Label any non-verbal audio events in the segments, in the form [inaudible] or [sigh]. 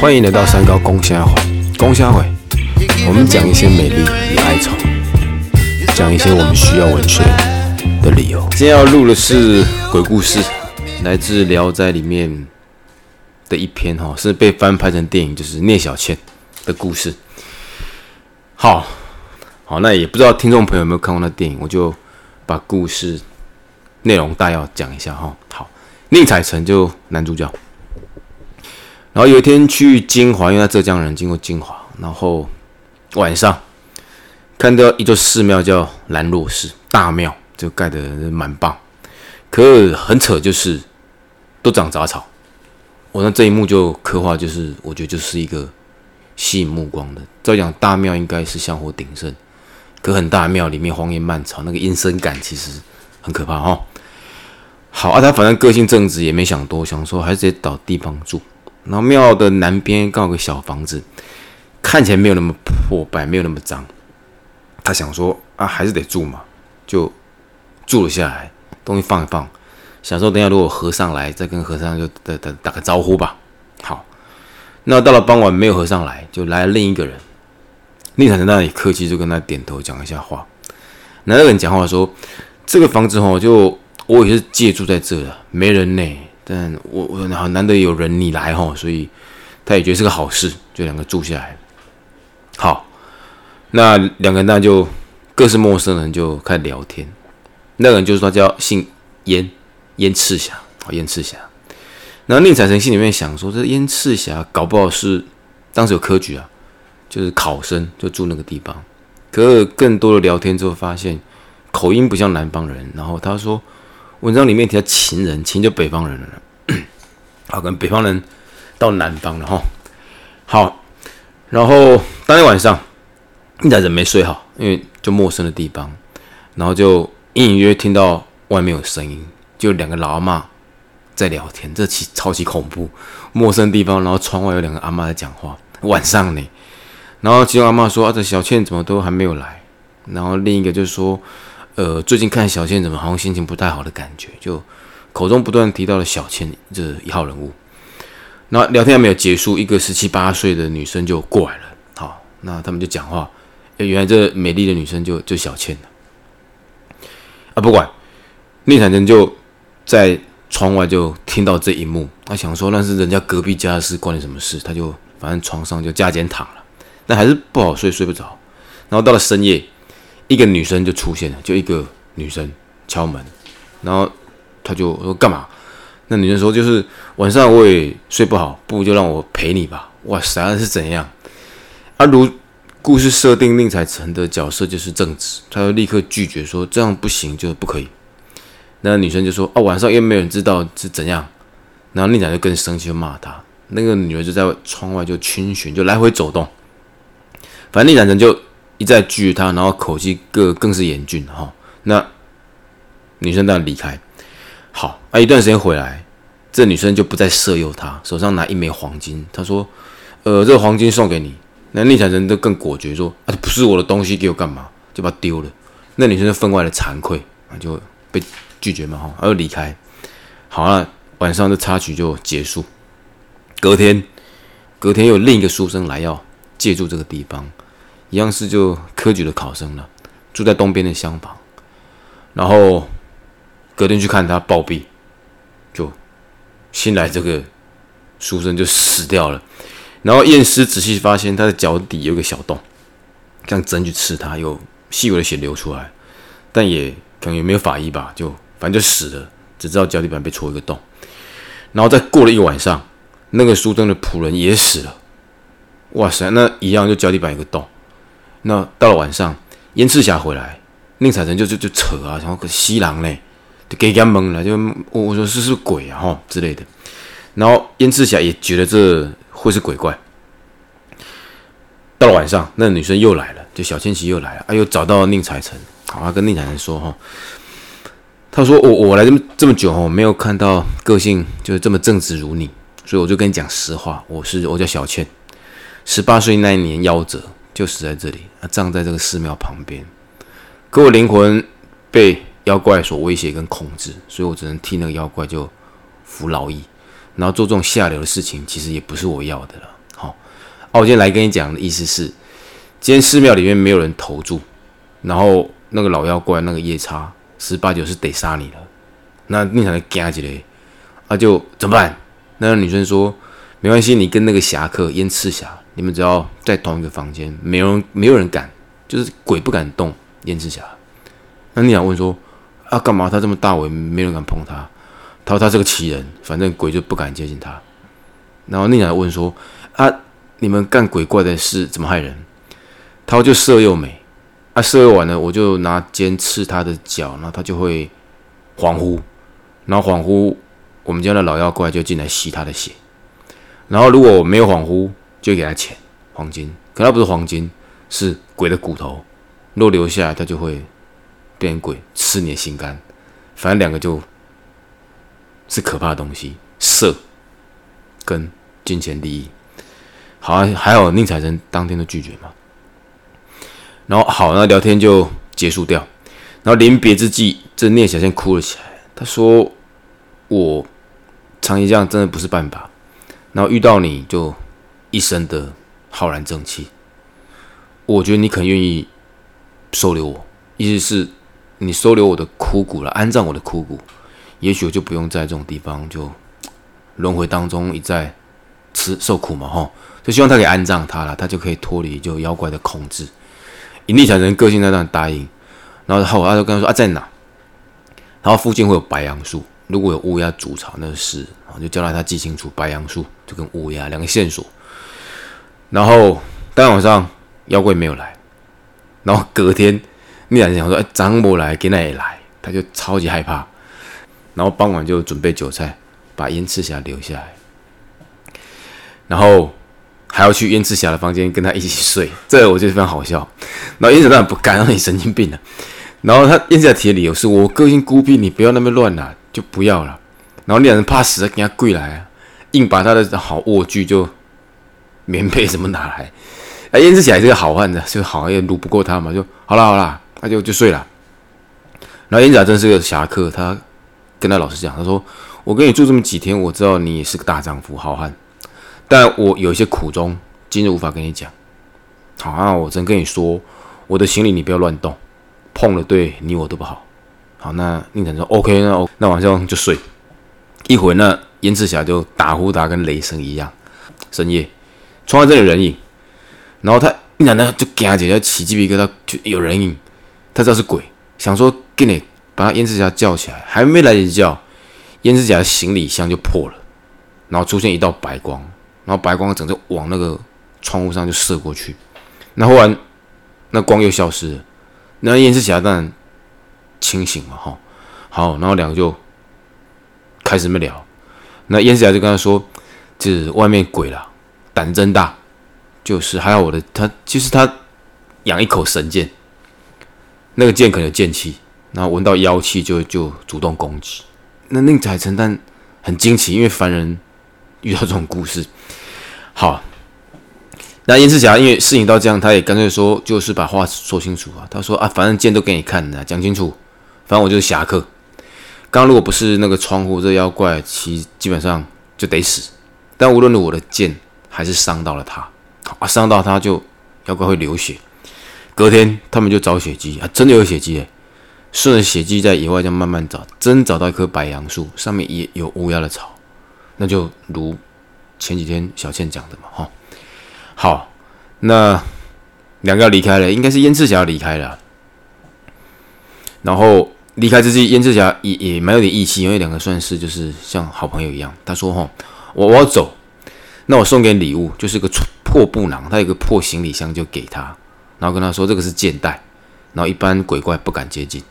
欢迎来到三高公虾会，公虾会，我们讲一些美丽与哀愁，讲一些我们需要文学的理由。今天要录的是鬼故事，来自《聊斋》里面的一篇哈，是被翻拍成电影，就是聂小倩的故事。好，好，那也不知道听众朋友有没有看过那电影，我就把故事内容大要讲一下哈。好，宁采臣就男主角。然后有一天去金华，因为他浙江人，经过金华，然后晚上看到一座寺庙叫兰若寺大庙，就盖的蛮棒，可很扯，就是都长杂草。我那这一幕就刻画，就是我觉得就是一个吸引目光的。照讲大庙应该是香火鼎盛，可很大庙里面荒烟蔓草，那个阴森感其实很可怕哈。好啊，他反正个性正直，也没想多，想说还是直接找地方住。然后庙的南边刚好个小房子，看起来没有那么破败，没有那么脏。他想说啊，还是得住嘛，就住了下来，东西放一放，想说等下如果和尚来，再跟和尚就打打打个招呼吧。好，那到了傍晚没有和尚来，就来了另一个人。宁采臣那里客气，就跟他点头讲一下话。那个人讲话说：“这个房子哦，就我也是借住在这的，没人呢。”但我我好难得有人你来哈，所以他也觉得是个好事，就两个住下来。好，那两个人那就各是陌生人，就开始聊天。那个人就是他叫姓燕，燕赤霞，好燕赤霞。然后宁采臣心里面想说，这燕赤霞搞不好是当时有科举啊，就是考生就住那个地方。可是更多的聊天之后，发现口音不像南方人。然后他说。文章里面提到秦人，秦就北方人了。[clears throat] 好，跟北方人到南方了哈。好，然后当天晚上，宁采臣没睡好，因为就陌生的地方，然后就隐隐约听到外面有声音，就两个老阿妈在聊天，这其超级恐怖。陌生地方，然后窗外有两个阿妈在讲话，晚上呢。然后其中阿妈说：“啊，这小倩怎么都还没有来？”然后另一个就说。呃，最近看小倩怎么好像心情不太好的感觉，就口中不断提到了小倩这一号人物。那聊天还没有结束，一个十七八岁的女生就过来了。好，那他们就讲话。原来这美丽的女生就就小倩。啊，不管，聂采臣就在窗外就听到这一幕，他想说那是人家隔壁家的事，关你什么事？他就反正床上就加减躺了，那还是不好睡，睡不着。然后到了深夜。一个女生就出现了，就一个女生敲门，然后他就说干嘛？那女生说就是晚上我也睡不好，不如就让我陪你吧。哇塞，是怎样？啊，如故事设定，宁采臣的角色就是正直，他就立刻拒绝说这样不行，就不可以。那女生就说啊，晚上又没有人知道是怎样。然后宁采臣就更生气，就骂他。那个女儿就在窗外就逡巡，就来回走动。反正宁采臣就。一再拒绝他，然后口气更更是严峻哈。那女生当然离开。好啊，一段时间回来，这女生就不再色诱他，手上拿一枚黄金。他说：“呃，这个黄金送给你。”那宁采臣就更果决说：“啊，不是我的东西，给我干嘛？就把它丢了。”那女生就分外的惭愧啊，就被拒绝嘛哈，而又离开。好了，晚上的插曲就结束。隔天，隔天有另一个书生来要借住这个地方。一样是就科举的考生了，住在东边的厢房，然后隔天去看他暴毙，就新来这个书生就死掉了，然后验尸仔细发现他的脚底有个小洞，像针去刺他，有细微的血流出来，但也可能也没有法医吧，就反正就死了，只知道脚底板被戳一个洞，然后再过了一晚上，那个书生的仆人也死了，哇塞，那一样就脚底板有个洞。那到了晚上，燕赤霞回来，宁采臣就就就扯啊，然后个西郎嘞，就给他蒙了，就我我说是是鬼啊哈之类的。然后燕赤霞也觉得这会是鬼怪。到了晚上，那女生又来了，就小千玺又来了，啊，又找到宁采臣，好，他跟宁采臣说哈，他说我我来这么这么久哈，没有看到个性就是这么正直如你，所以我就跟你讲实话，我是我叫小倩，十八岁那一年夭折。就死在这里，他葬在这个寺庙旁边。可我灵魂被妖怪所威胁跟控制，所以我只能替那个妖怪就服劳役。然后做这种下流的事情，其实也不是我要的了。好，哦，我今天来跟你讲的意思是，今天寺庙里面没有人投注，然后那个老妖怪那个夜叉十八九是得杀你了，那宁采臣惊起来，啊就怎么办？那个女生说没关系，你跟那个侠客燕赤霞，你们只要在同一个房间，没有人没有人敢，就是鬼不敢动燕赤霞。那宁想问说啊干嘛？他这么大尾，没人敢碰他。他说他是个奇人，反正鬼就不敢接近他。然后宁采问说：“啊，你们干鬼怪的事怎么害人？”他说：“就色诱美。啊，色诱完了，我就拿尖刺他的脚，然后他就会恍惚，然后恍惚，我们家的老妖怪就进来吸他的血。然后如果没有恍惚，就给他钱，黄金。可他不是黄金，是鬼的骨头。若留下来，他就会变鬼，吃你的心肝。反正两个就。”是可怕的东西，色跟金钱利益。好啊，还好宁采臣当天都拒绝嘛。然后好，那聊天就结束掉。然后临别之际，这聂小倩哭了起来。他说：“我长期这样真的不是办法。然后遇到你就一生的浩然正气。我觉得你可愿意收留我，意思是你收留我的枯骨了，安葬我的枯骨。”也许我就不用在这种地方就轮回当中一再吃受苦嘛，哈，就希望他可以安葬他了，他就可以脱离就妖怪的控制。引力产生个性，那当然答应。然后后他就跟他说啊，在哪？然后附近会有白杨树，如果有乌鸦筑巢，那是啊，就交代他记清楚白杨树就跟乌鸦两个线索。然后当天晚上妖怪没有来，然后隔天那两人想说，哎，张伯来，给那也来，他就超级害怕。然后傍晚就准备酒菜，把燕赤霞留下来，然后还要去燕赤霞的房间跟他一起睡，这我觉得非常好笑。然后燕赤霞不敢，让你神经病了。然后他燕赤霞提的理由是我个性孤僻，你不要那么乱啦，就不要了。然后那两人怕死，给他跪来啊，硬把他的好卧具就棉被什么拿来。哎，燕赤霞是个好汉的，就好也撸不过他嘛，就好了好了，那就就睡了。然后燕赤霞真是个侠客，他。跟他老师讲，他说：“我跟你住这么几天，我知道你也是个大丈夫、好汉，但我有一些苦衷，今日无法跟你讲。好，那我真跟你说，我的行李你不要乱动，碰了对你我都不好。好，那宁晨说：OK，那那晚上就睡。一会儿呢，燕赤霞就打呼打跟雷声一样。深夜，窗外这里有人影，然后他宁晨呢就惊起来，起鸡皮疙瘩，就有人影，他知道是鬼，想说给你。”把他燕赤霞叫起来，还没来得及叫，燕赤霞的行李箱就破了，然后出现一道白光，然后白光整个往那个窗户上就射过去，那忽然那光又消失了，那燕赤霞当然清醒了哈，好，然后两个就开始没聊，那燕赤霞就跟他说，这外面鬼了，胆真大，就是还有我的他，其实他养一口神剑，那个剑可能有剑气。然后闻到妖气就就主动攻击，那宁采臣但很惊奇，因为凡人遇到这种故事，好，那燕赤霞因为事情到这样，他也干脆说，就是把话说清楚啊。他说啊，反正剑都给你看的，讲清楚，反正我就是侠客。刚刚如果不是那个窗户这妖怪，其基本上就得死。但无论我的剑还是伤到了他，啊，伤到他就妖怪会流血。隔天他们就找血迹啊，真的有血迹诶。顺着血迹在野外这样慢慢找，真找到一棵白杨树，上面也有乌鸦的巢，那就如前几天小倩讲的嘛，哈。好，那两个要离开了，应该是燕赤霞要离开了。然后离开之际，燕赤霞也也蛮有点义气，因为两个算是就是像好朋友一样。他说：“哈，我我要走，那我送给礼物，就是个破布囊，他有个破行李箱，就给他，然后跟他说这个是剑带，然后一般鬼怪不敢接近。”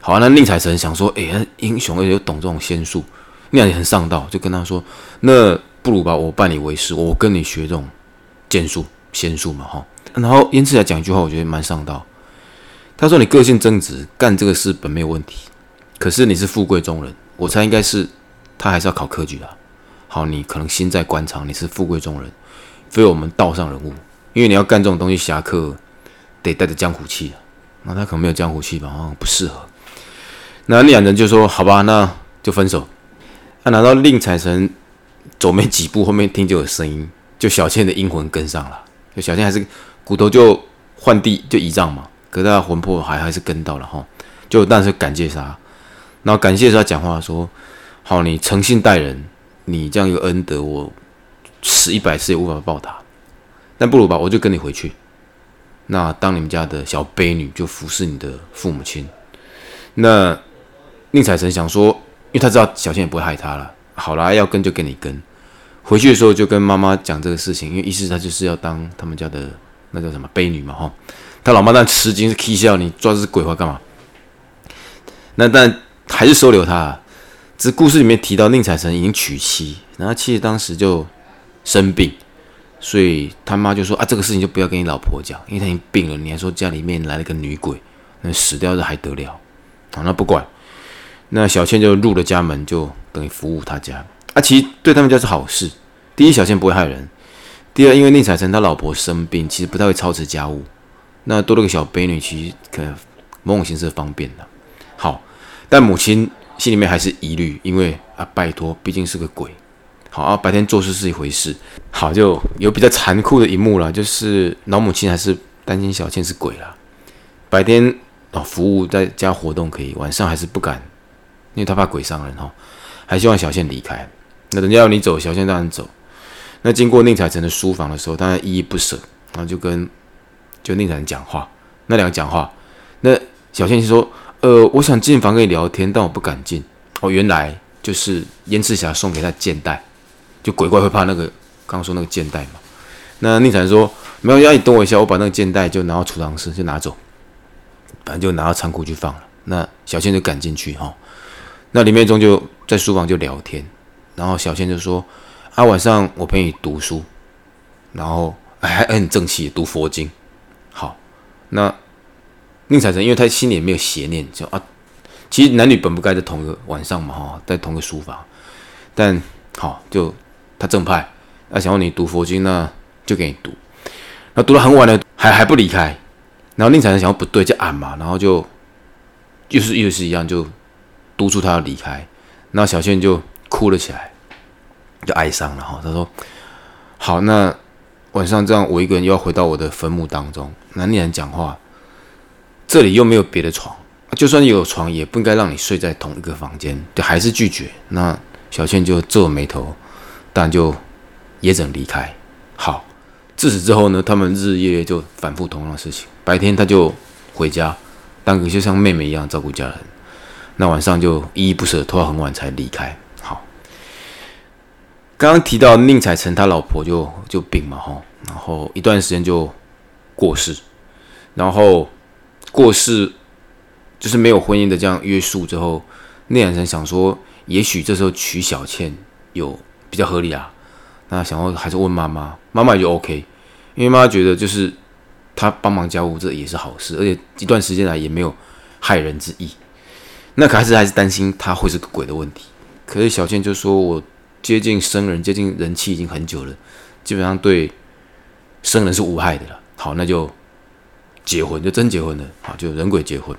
好，那宁采臣想说，哎，英雄又懂这种仙术，那样也很上道，就跟他说，那不如吧，我拜你为师，我跟你学这种剑术、仙术嘛，哈。然后燕赤霞讲一句话，我觉得蛮上道。他说：“你个性正直，干这个事本没有问题。可是你是富贵中人，我猜应该是他还是要考科举的。好，你可能心在官场，你是富贵中人，非我们道上人物，因为你要干这种东西，侠客得带着江湖气那他可能没有江湖气吧，哦，不适合。”那两人就说：“好吧，那就分手。”他拿到令彩臣走没几步，后面听就有声音，就小倩的阴魂跟上了。就小倩还是骨头就换地就移葬嘛，可是他魂魄还还是跟到了哈。就但是感谢他，然后感谢他讲话说：“好，你诚信待人，你这样一个恩德，我死一百次也无法报答。但不如吧，我就跟你回去。那当你们家的小卑女，就服侍你的父母亲。那宁采臣想说，因为他知道小倩也不会害他了。好啦，要跟就跟你跟。回去的时候就跟妈妈讲这个事情，因为意思他就是要当他们家的那叫什么卑女嘛哈。他老妈当然吃惊，是 K 笑你抓这只鬼话干嘛？那但还是收留他。这故事里面提到宁采臣已经娶妻，然后妻子当时就生病，所以他妈就说啊，这个事情就不要跟你老婆讲，因为他已经病了，你还说家里面来了个女鬼，那死掉这还得了？好，那不管。那小倩就入了家门，就等于服务他家。啊，其实对他们家是好事。第一，小倩不会害人；第二，因为宁采臣他老婆生病，其实不太会操持家务。那多了个小婢女，其实可能某种形式方便的。好，但母亲心里面还是疑虑，因为啊，拜托，毕竟是个鬼。好啊，白天做事是一回事。好，就有比较残酷的一幕了，就是老母亲还是担心小倩是鬼了。白天啊，服务在家活动可以，晚上还是不敢。因为他怕鬼伤人哈，还希望小倩离开。那人家要你走，小倩当然走。那经过宁采臣的书房的时候，当然依依不舍，然后就跟就宁采臣讲话。那两个讲话，那小倩就说：“呃，我想进房跟你聊天，但我不敢进。”哦，原来就是燕赤霞送给他剑带，就鬼怪会怕那个刚刚说那个剑带嘛。那宁采臣说：“没有，要你等我一下，我把那个剑带就拿到储藏室就拿走，反正就拿到仓库去放了。”那小倩就赶进去哈。那林面中就在书房就聊天，然后小倩就说：“啊，晚上我陪你读书，然后还很正气读佛经。”好，那宁采臣因为他心里也没有邪念，就啊，其实男女本不该在同一个晚上嘛哈，在同一个书房，但好就他正派，啊想要你读佛经，那就给你读。那读到很晚了，还还不离开，然后宁采臣想要不对就按嘛，然后就又是又是一样就。督促他要离开，那小倩就哭了起来，就哀伤了哈。他说：“好，那晚上这样，我一个人又要回到我的坟墓当中。那你人讲话，这里又没有别的床，就算有床，也不应该让你睡在同一个房间。就还是拒绝。那小倩就皱眉头，但就也只能离开。好，自此之后呢，他们日夜就反复同样的事情。白天他就回家，当个就像妹妹一样照顾家人。”那晚上就依依不舍，拖到很晚才离开。好，刚刚提到宁采臣他老婆就就病嘛，哈，然后一段时间就过世，然后过世就是没有婚姻的这样约束之后，宁采臣想说，也许这时候娶小倩有比较合理啊。那想要还是问妈妈，妈妈就 OK，因为妈妈觉得就是他帮忙家务这也是好事，而且一段时间来也没有害人之意。那可还是还是担心他会是个鬼的问题。可是小倩就说：“我接近生人，接近人气已经很久了，基本上对生人是无害的了。好，那就结婚，就真结婚了。啊，就人鬼结婚。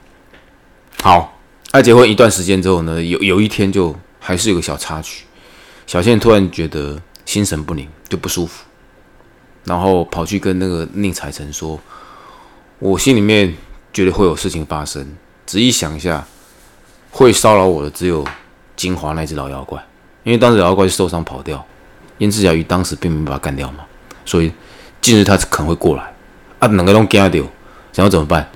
好，爱结婚一段时间之后呢，有有一天就还是有个小插曲。小倩突然觉得心神不宁，就不舒服，然后跑去跟那个宁采臣说：‘我心里面觉得会有事情发生。’仔细想一下。”会骚扰我的只有金华那只老妖怪，因为当时老妖怪受伤跑掉，燕赤霞鱼当时并没把他干掉嘛，所以近日他可能会过来啊，两个都惊掉，想要怎么办？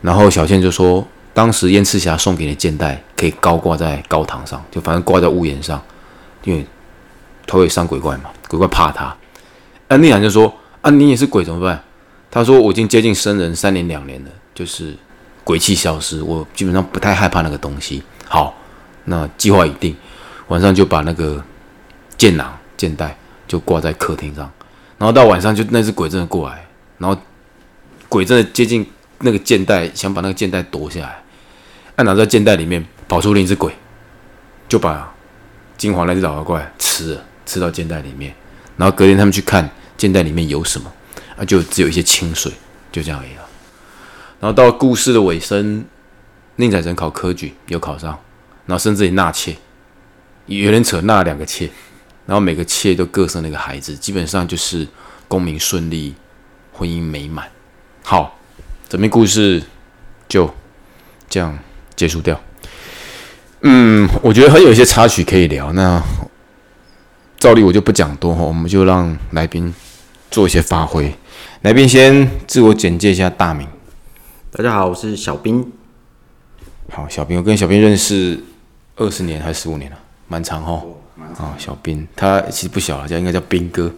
然后小倩就说，当时燕赤霞送给你的剑带可以高挂在高堂上，就反正挂在屋檐上，因为他会伤鬼怪嘛，鬼怪怕他。啊，聂然就说啊，你也是鬼怎么办？他说我已经接近生人三年两年了，就是。鬼气消失，我基本上不太害怕那个东西。好，那计划已定，晚上就把那个剑囊、剑带就挂在客厅上，然后到晚上就那只鬼真的过来，然后鬼真的接近那个剑袋，想把那个剑袋夺下来，按拿在剑袋里面跑出另一只鬼，就把金黄那只老妖怪吃了，吃到剑袋里面，然后隔天他们去看剑袋里面有什么，啊，就只有一些清水，就这样而已了。然后到故事的尾声，宁采臣考科举有考上，然后甚至于纳妾，有人扯纳两个妾，然后每个妾都各生了一个孩子，基本上就是功名顺利，婚姻美满。好，整篇故事就这样结束掉。嗯，我觉得还有一些插曲可以聊。那照例我就不讲多哈，我们就让来宾做一些发挥。来宾先自我简介一下大名。大家好，我是小兵。好，小兵，我跟小兵认识二十年还是十五年了，蛮长哈。啊，小兵，他其实不小了，叫应该叫兵哥。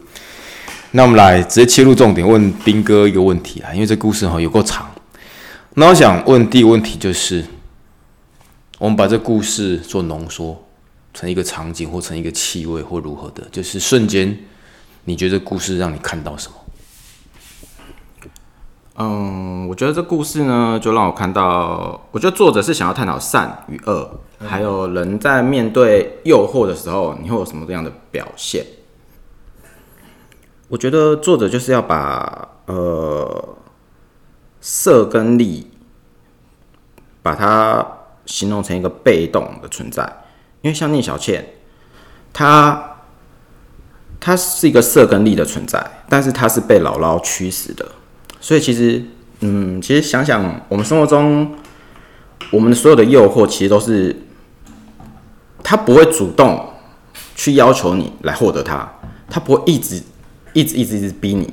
那我们来直接切入重点，问兵哥一个问题啊，因为这故事哈有够长。那我想问第一个问题就是。我们把这故事做浓缩成一个场景，或成一个气味，或如何的，就是瞬间，你觉得故事让你看到什么？嗯，我觉得这故事呢，就让我看到，我觉得作者是想要探讨善与恶，还有人在面对诱惑的时候，你会有什么这样的表现？我觉得作者就是要把呃色跟力，把它。形容成一个被动的存在，因为像聂小倩，她她是一个色跟力的存在，但是她是被姥姥驱使的，所以其实，嗯，其实想想我们生活中，我们的所有的诱惑其实都是，他不会主动去要求你来获得它，他不会一直一直一直一直逼你，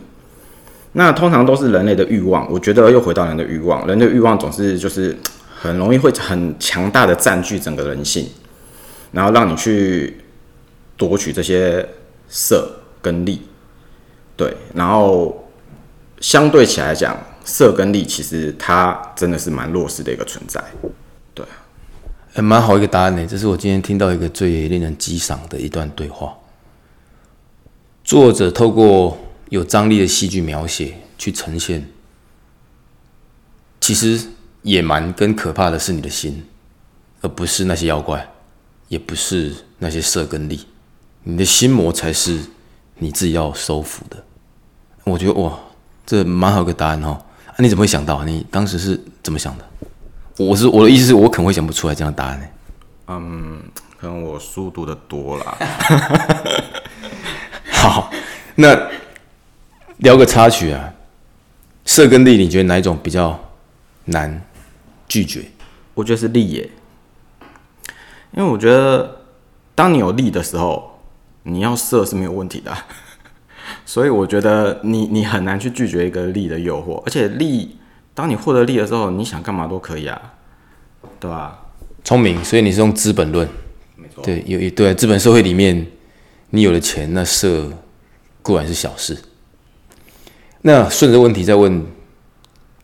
那通常都是人类的欲望，我觉得又回到人的欲望，人的欲望总是就是。很容易会很强大的占据整个人性，然后让你去夺取这些色跟利，对，然后相对起来讲，色跟利其实它真的是蛮弱势的一个存在，对，还蛮好一个答案呢。这是我今天听到一个最令人激赏的一段对话，作者透过有张力的戏剧描写去呈现，其实。野蛮跟可怕的是你的心，而不是那些妖怪，也不是那些色跟力，你的心魔才是你自己要收服的。我觉得哇，这蛮好个答案哦。啊你怎么会想到？你当时是怎么想的？我是我的意思是我可能会想不出来这样的答案呢。嗯，可能我书读的多了。[laughs] 好，那聊个插曲啊，色跟力，你觉得哪一种比较难？拒绝，我觉得是利耶，因为我觉得当你有利的时候，你要色是没有问题的，[laughs] 所以我觉得你你很难去拒绝一个利的诱惑，而且利，当你获得利的时候，你想干嘛都可以啊，对吧？聪明，所以你是用资本论，没错，对，有一对资本社会里面，你有了钱，那色固然是小事。那顺着问题再问。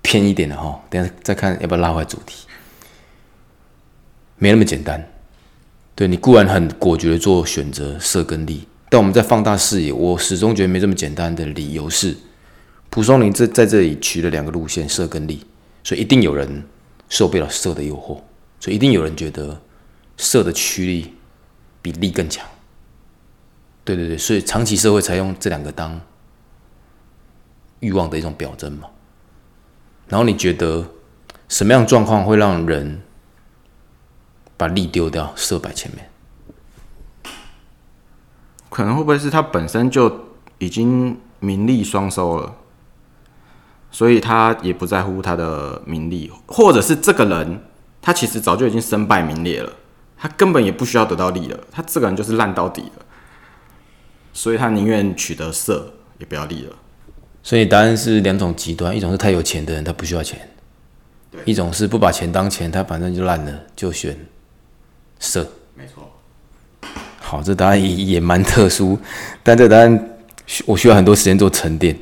偏一点的哈，等下再看要不要拉回主题，没那么简单。对你固然很果决的做选择，色跟利，但我们在放大视野，我始终觉得没这么简单的理由是，蒲松龄这在这里取了两个路线，色跟利，所以一定有人受不了色的诱惑，所以一定有人觉得色的驱力比利更强。对对对，所以长期社会才用这两个当欲望的一种表征嘛。然后你觉得什么样状况会让人把力丢掉，色摆前面？可能会不会是他本身就已经名利双收了，所以他也不在乎他的名利，或者是这个人他其实早就已经身败名裂了，他根本也不需要得到利了，他这个人就是烂到底了，所以他宁愿取得色也不要利了。所以答案是两种极端，一种是太有钱的人他不需要钱，一种是不把钱当钱，他反正就烂了，就选色。没错。好，这答案也也蛮特殊，但这答案我需要很多时间做沉淀。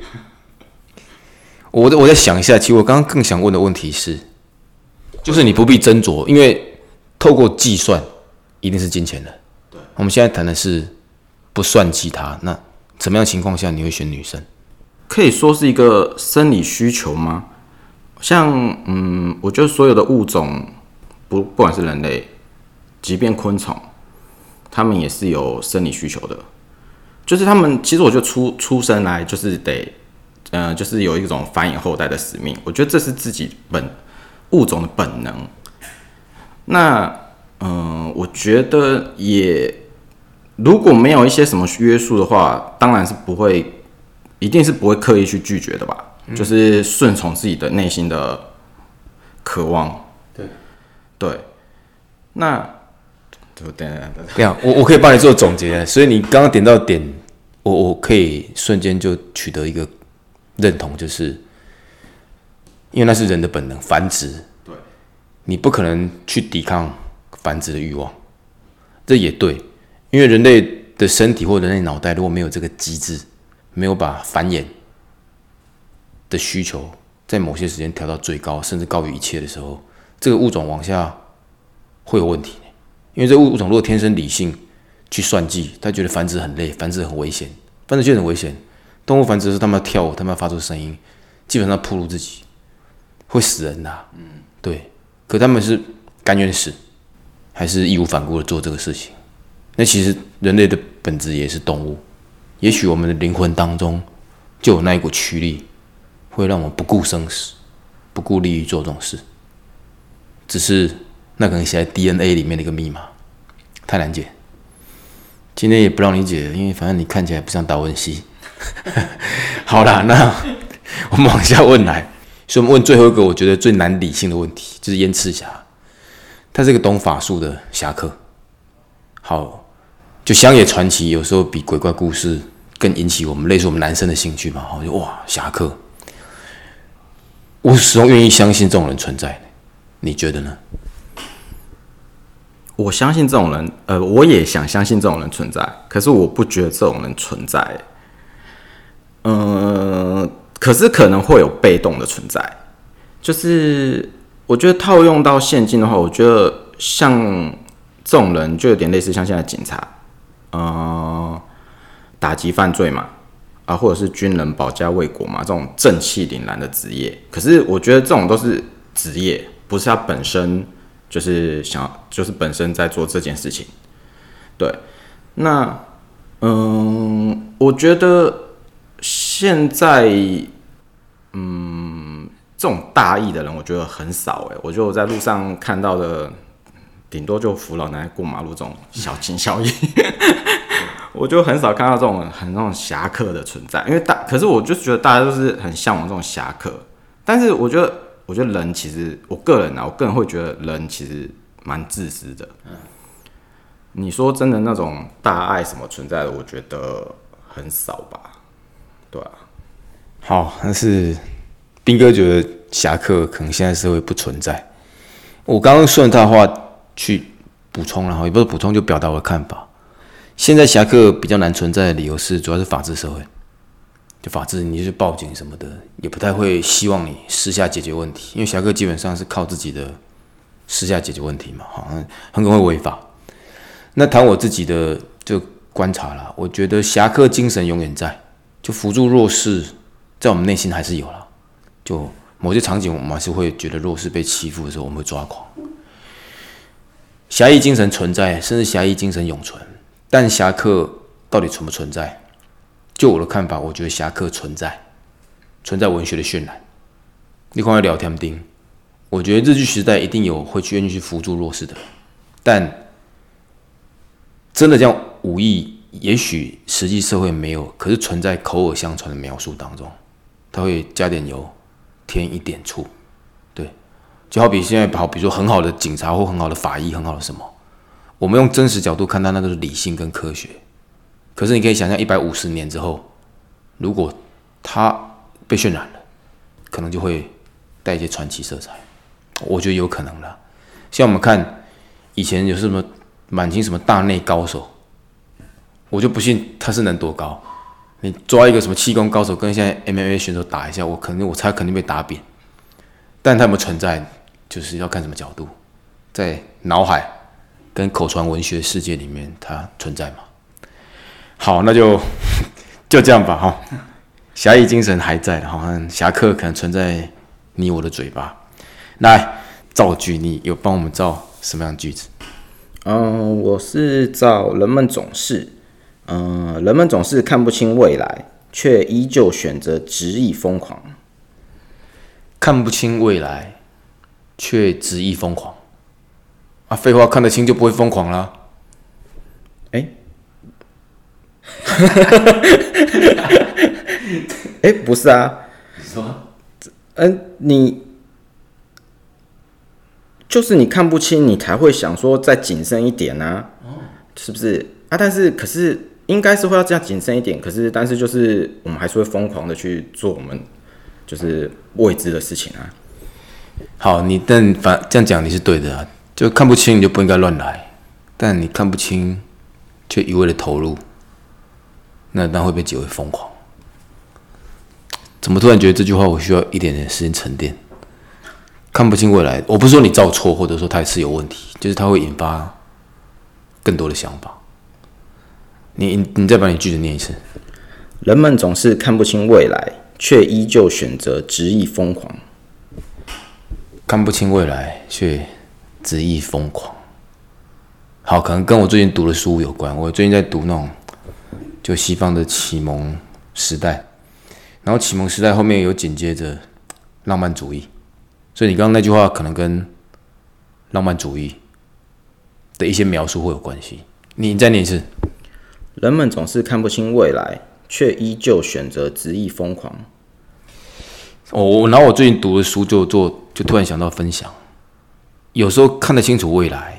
[laughs] 我我再想一下，其实我刚刚更想问的问题是，就是你不必斟酌，因为透过计算一定是金钱的。对。我们现在谈的是不算计他，那怎么样情况下你会选女生？可以说是一个生理需求吗？像，嗯，我觉得所有的物种，不不管是人类，即便昆虫，他们也是有生理需求的。就是他们其实，我就出出生来就是得，嗯，就是有一种繁衍后代的使命。我觉得这是自己本物种的本能。那，嗯，我觉得也如果没有一些什么约束的话，当然是不会，一定是不会刻意去拒绝的吧？就是顺从自己的内心的渴望。对，对。那，等等等等，这样我我可以帮你做总结，所以你刚刚点到点，我我可以瞬间就取得一个认同，就是因为那是人的本能，繁殖。对，你不可能去抵抗繁殖的欲望，这也对，因为人类的身体或人类脑袋如果没有这个机制，没有把繁衍的需求在某些时间调到最高，甚至高于一切的时候，这个物种往下会有问题。因为这物物种如果天生理性去算计，他觉得繁殖很累，繁殖很危险，繁殖就很危险。动物繁殖是他们要跳舞，他们要发出声音，基本上暴露自己会死人的。嗯，对。可他们是甘愿死，还是义无反顾的做这个事情？那其实人类的本质也是动物，也许我们的灵魂当中就有那一股驱力，会让我们不顾生死，不顾利益做这种事。只是那可能写在 DNA 里面的一个密码，太难解。今天也不让你解，因为反正你看起来不像达文西。[laughs] 好啦，那我们往下问来，所以我们问最后一个我觉得最难理性的问题，就是燕赤霞，他是个懂法术的侠客。好，就乡野传奇有时候比鬼怪故事更引起我们类似我们男生的兴趣嘛。好，就哇侠客，我始终愿意相信这种人存在。你觉得呢？我相信这种人，呃，我也想相信这种人存在，可是我不觉得这种人存在。嗯，可是可能会有被动的存在，就是我觉得套用到现今的话，我觉得像这种人就有点类似像现在警察，呃，打击犯罪嘛，啊，或者是军人保家卫国嘛，这种正气凛然的职业。可是我觉得这种都是职业，不是他本身就是想，就是本身在做这件事情。对，那嗯，我觉得。现在，嗯，这种大意的人，我觉得很少哎。我觉得我在路上看到的，顶多就扶老奶奶过马路这种小情小义，[laughs] 我就很少看到这种很那种侠客的存在。因为大，可是我就觉得大家都是很向往这种侠客。但是我觉得，我觉得人其实，我个人啊，我个人会觉得人其实蛮自私的。嗯你说真的那种大爱什么存在的，我觉得很少吧。对啊，好，但是兵哥觉得侠客可能现在社会不存在。我刚刚顺他的话去补充，然后也不是补充，就表达我的看法。现在侠客比较难存在的理由是，主要是法治社会，就法治，你就报警什么的，也不太会希望你私下解决问题，因为侠客基本上是靠自己的私下解决问题嘛，好像很可能会违法。那谈我自己的就观察了，我觉得侠客精神永远在。就扶助弱势，在我们内心还是有了。就某些场景，我们还是会觉得弱势被欺负的时候，我们会抓狂。侠义精神存在，甚至侠义精神永存。但侠客到底存不存在？就我的看法，我觉得侠客存在，存在文学的渲染。你看聊天钉，我觉得日剧时代一定有会去愿意去扶助弱势的，但真的这样武艺。也许实际社会没有，可是存在口耳相传的描述当中，他会加点油，添一点醋，就好比现在好，比如说很好的警察或很好的法医，很好的什么，我们用真实角度看待那都是理性跟科学，可是你可以想象一百五十年之后，如果他被渲染了，可能就会带一些传奇色彩，我觉得有可能的。像我们看以前有什么满清什么大内高手。我就不信他是能多高，你抓一个什么气功高手跟现在 MMA 选手打一下，我肯定我猜肯定被打扁。但他有没有存在，就是要看什么角度，在脑海跟口传文学世界里面，它存在吗？好，那就 [laughs] 就这样吧，哈。侠义精神还在的，好像侠客可能存在你我的嘴巴。来造句，你有帮我们造什么样的句子？嗯，我是造人们总是。嗯，人们总是看不清未来，却依旧选择执意疯狂。看不清未来，却执意疯狂。啊，废话，看得清就不会疯狂啦。哎，[laughs] 哎、不是啊，你说嗯、你就是你看不清，你才会想说再谨慎一点啊，是不是啊？但是可是应该是会要这样谨慎一点，可是但是就是我们还是会疯狂的去做我们就是未知的事情啊。好，你但反这样讲你是对的啊，就看不清你就不应该乱来，但你看不清却一味的投入，那那会被解为疯狂。怎么突然觉得这句话我需要一点点时间沉淀？看不清未来，我不是说你照错，或者说它是有问题，就是它会引发更多的想法。你你再把你句子念一次。人们总是看不清未来，却依旧选择执意疯狂。看不清未来，却执意疯狂。好，可能跟我最近读的书有关。我最近在读那种就西方的启蒙时代，然后启蒙时代后面有紧接着浪漫主义，所以你刚刚那句话可能跟浪漫主义的一些描述会有关系。你再念一次。人们总是看不清未来，却依旧选择执意疯狂。我我然后我最近读的书就做就突然想到分享，有时候看得清楚未来，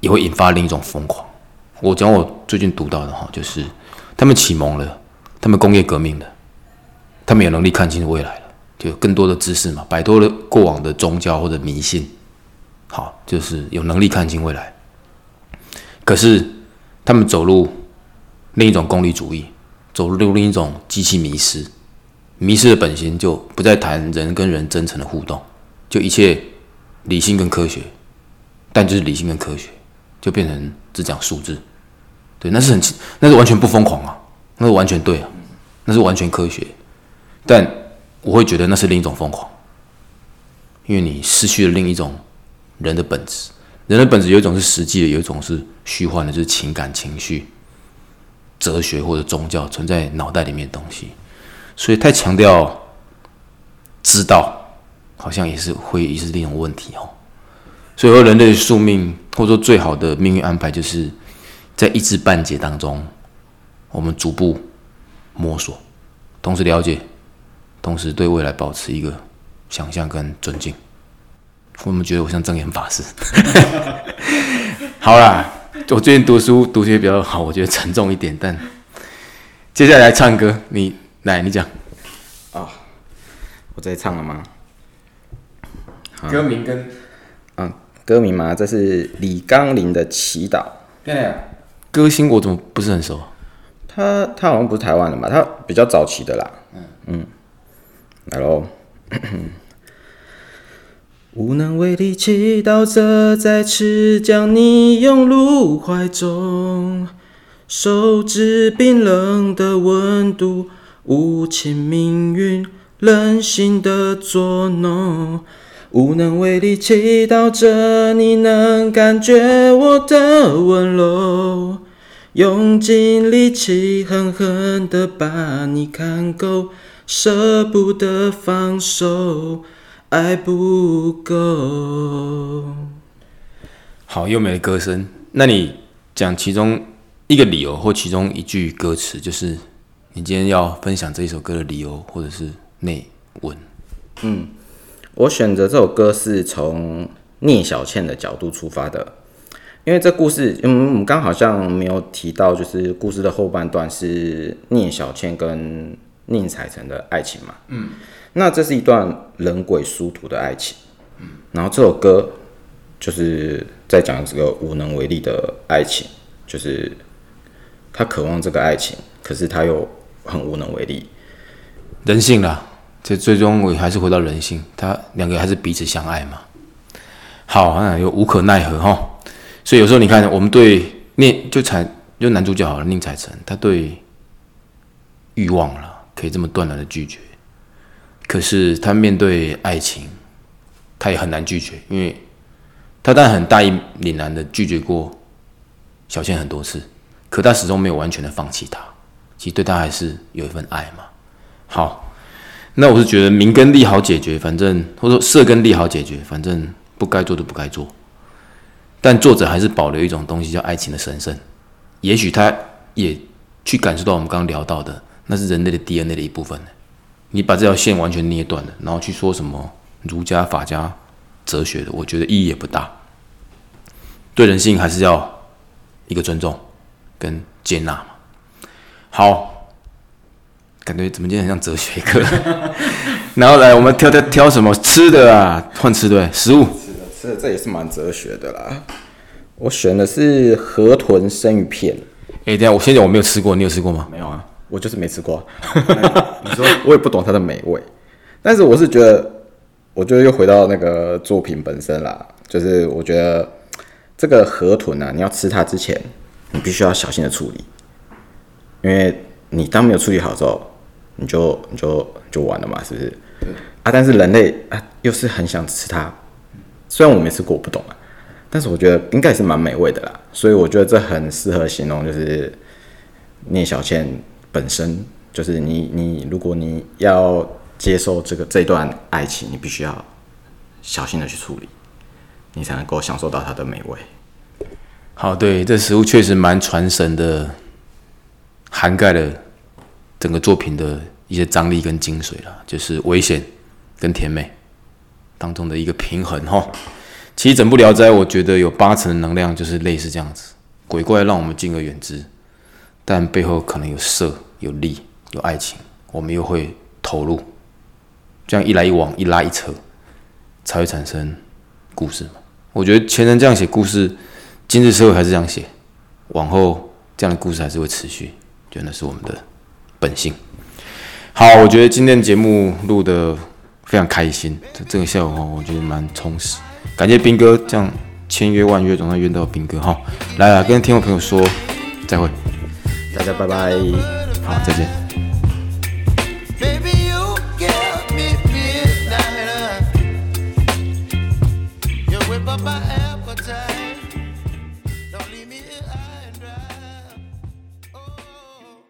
也会引发另一种疯狂。我讲我最近读到的哈，就是他们启蒙了，他们工业革命了，他们有能力看清未来了，就更多的知识嘛，摆脱了过往的宗教或者迷信，好，就是有能力看清未来。可是他们走入另一种功利主义，走入另一种机器迷失。迷失了本心就不再谈人跟人真诚的互动，就一切理性跟科学，但就是理性跟科学，就变成只讲数字。对，那是很那是完全不疯狂啊，那是完全对啊，那是完全科学。但我会觉得那是另一种疯狂，因为你失去了另一种人的本质。人的本质有一种是实际的，有一种是虚幻的，就是情感、情绪、哲学或者宗教存在脑袋里面的东西。所以太强调知道，好像也是会也是另一种问题哦。所以说，人类的宿命或者说最好的命运安排，就是在一知半解当中，我们逐步摸索，同时了解，同时对未来保持一个想象跟尊敬。我们觉得我像正言法师。[laughs] 好啦，我最近读书读些比较好，我觉得沉重一点，但接下来唱歌，你。来，你讲。我在唱了吗？歌名跟啊，歌名嘛，这是李刚林的《祈祷》。对，歌星我怎么不是很熟？他他好像不是台湾的嘛？他比较早期的啦。嗯嗯，来喽。[coughs] 无能为力祈祷着再次将你拥入怀中，手指冰冷的温度。无情命运任性的捉弄，无能为力祈祷着你能感觉我的温柔，用尽力气狠狠的把你看够，舍不得放手，爱不够。好优美的歌声，那你讲其中一个理由或其中一句歌词，就是。你今天要分享这一首歌的理由，或者是内文？嗯，我选择这首歌是从聂小倩的角度出发的，因为这故事，嗯，我们刚好像没有提到，就是故事的后半段是聂小倩跟宁采臣的爱情嘛。嗯，那这是一段人鬼殊途的爱情。嗯，然后这首歌就是在讲这个无能为力的爱情，就是他渴望这个爱情，可是他又很无能为力，人性啦，这最终我还是回到人性，他两个还是彼此相爱嘛。好，那又无可奈何哈。所以有时候你看，我们对宁就采就男主角好了，宁采臣，他对欲望了可以这么断然的拒绝，可是他面对爱情，他也很难拒绝，因为他当然很大义凛然的拒绝过小倩很多次，可他始终没有完全的放弃她。其实对他还是有一份爱嘛。好，那我是觉得名跟利好解决，反正或者说色跟利好解决，反正不该做的不该做。但作者还是保留一种东西叫爱情的神圣。也许他也去感受到我们刚刚聊到的，那是人类的 DNA 的一部分。你把这条线完全捏断了，然后去说什么儒家、法家哲学的，我觉得意义也不大。对人性还是要一个尊重跟接纳嘛。好，感觉怎么今天很像哲学课？[laughs] 然后来，我们挑挑挑什么吃的啊？换吃对食物。吃的吃的，这也是蛮哲学的啦。我选的是河豚生鱼片。哎，等下，我现在我没有吃过，你有吃过吗？没有啊，我就是没吃过。[laughs] 你说我也不懂它的美味，但是我是觉得，我觉得又回到那个作品本身啦，就是我觉得这个河豚啊，你要吃它之前，你必须要小心的处理，因为你当没有处理好之后，你就你就就完了嘛，是不是？啊，但是人类啊，又是很想吃它，虽然我没吃过，我不懂啊。但是我觉得应该是蛮美味的啦，所以我觉得这很适合形容，就是聂小倩本身，就是你你如果你要接受这个这段爱情，你必须要小心的去处理，你才能够享受到它的美味。好，对，这食物确实蛮传神的，涵盖了整个作品的一些张力跟精髓了，就是危险跟甜美当中的一个平衡哈。其实整部《聊斋》，我觉得有八成的能量就是类似这样子，鬼怪让我们敬而远之，但背后可能有色、有利、有爱情，我们又会投入，这样一来一往、一拉一扯，才会产生故事嘛。我觉得前人这样写故事，今日社会还是这样写，往后这样的故事还是会持续，觉得那是我们的本性。好，我觉得今天节目录的非常开心，这这个效果我觉得蛮充实。感谢斌哥这样千约万约，总算约到斌哥哈。来来，跟听众朋友说再会，大家拜拜，好，再见。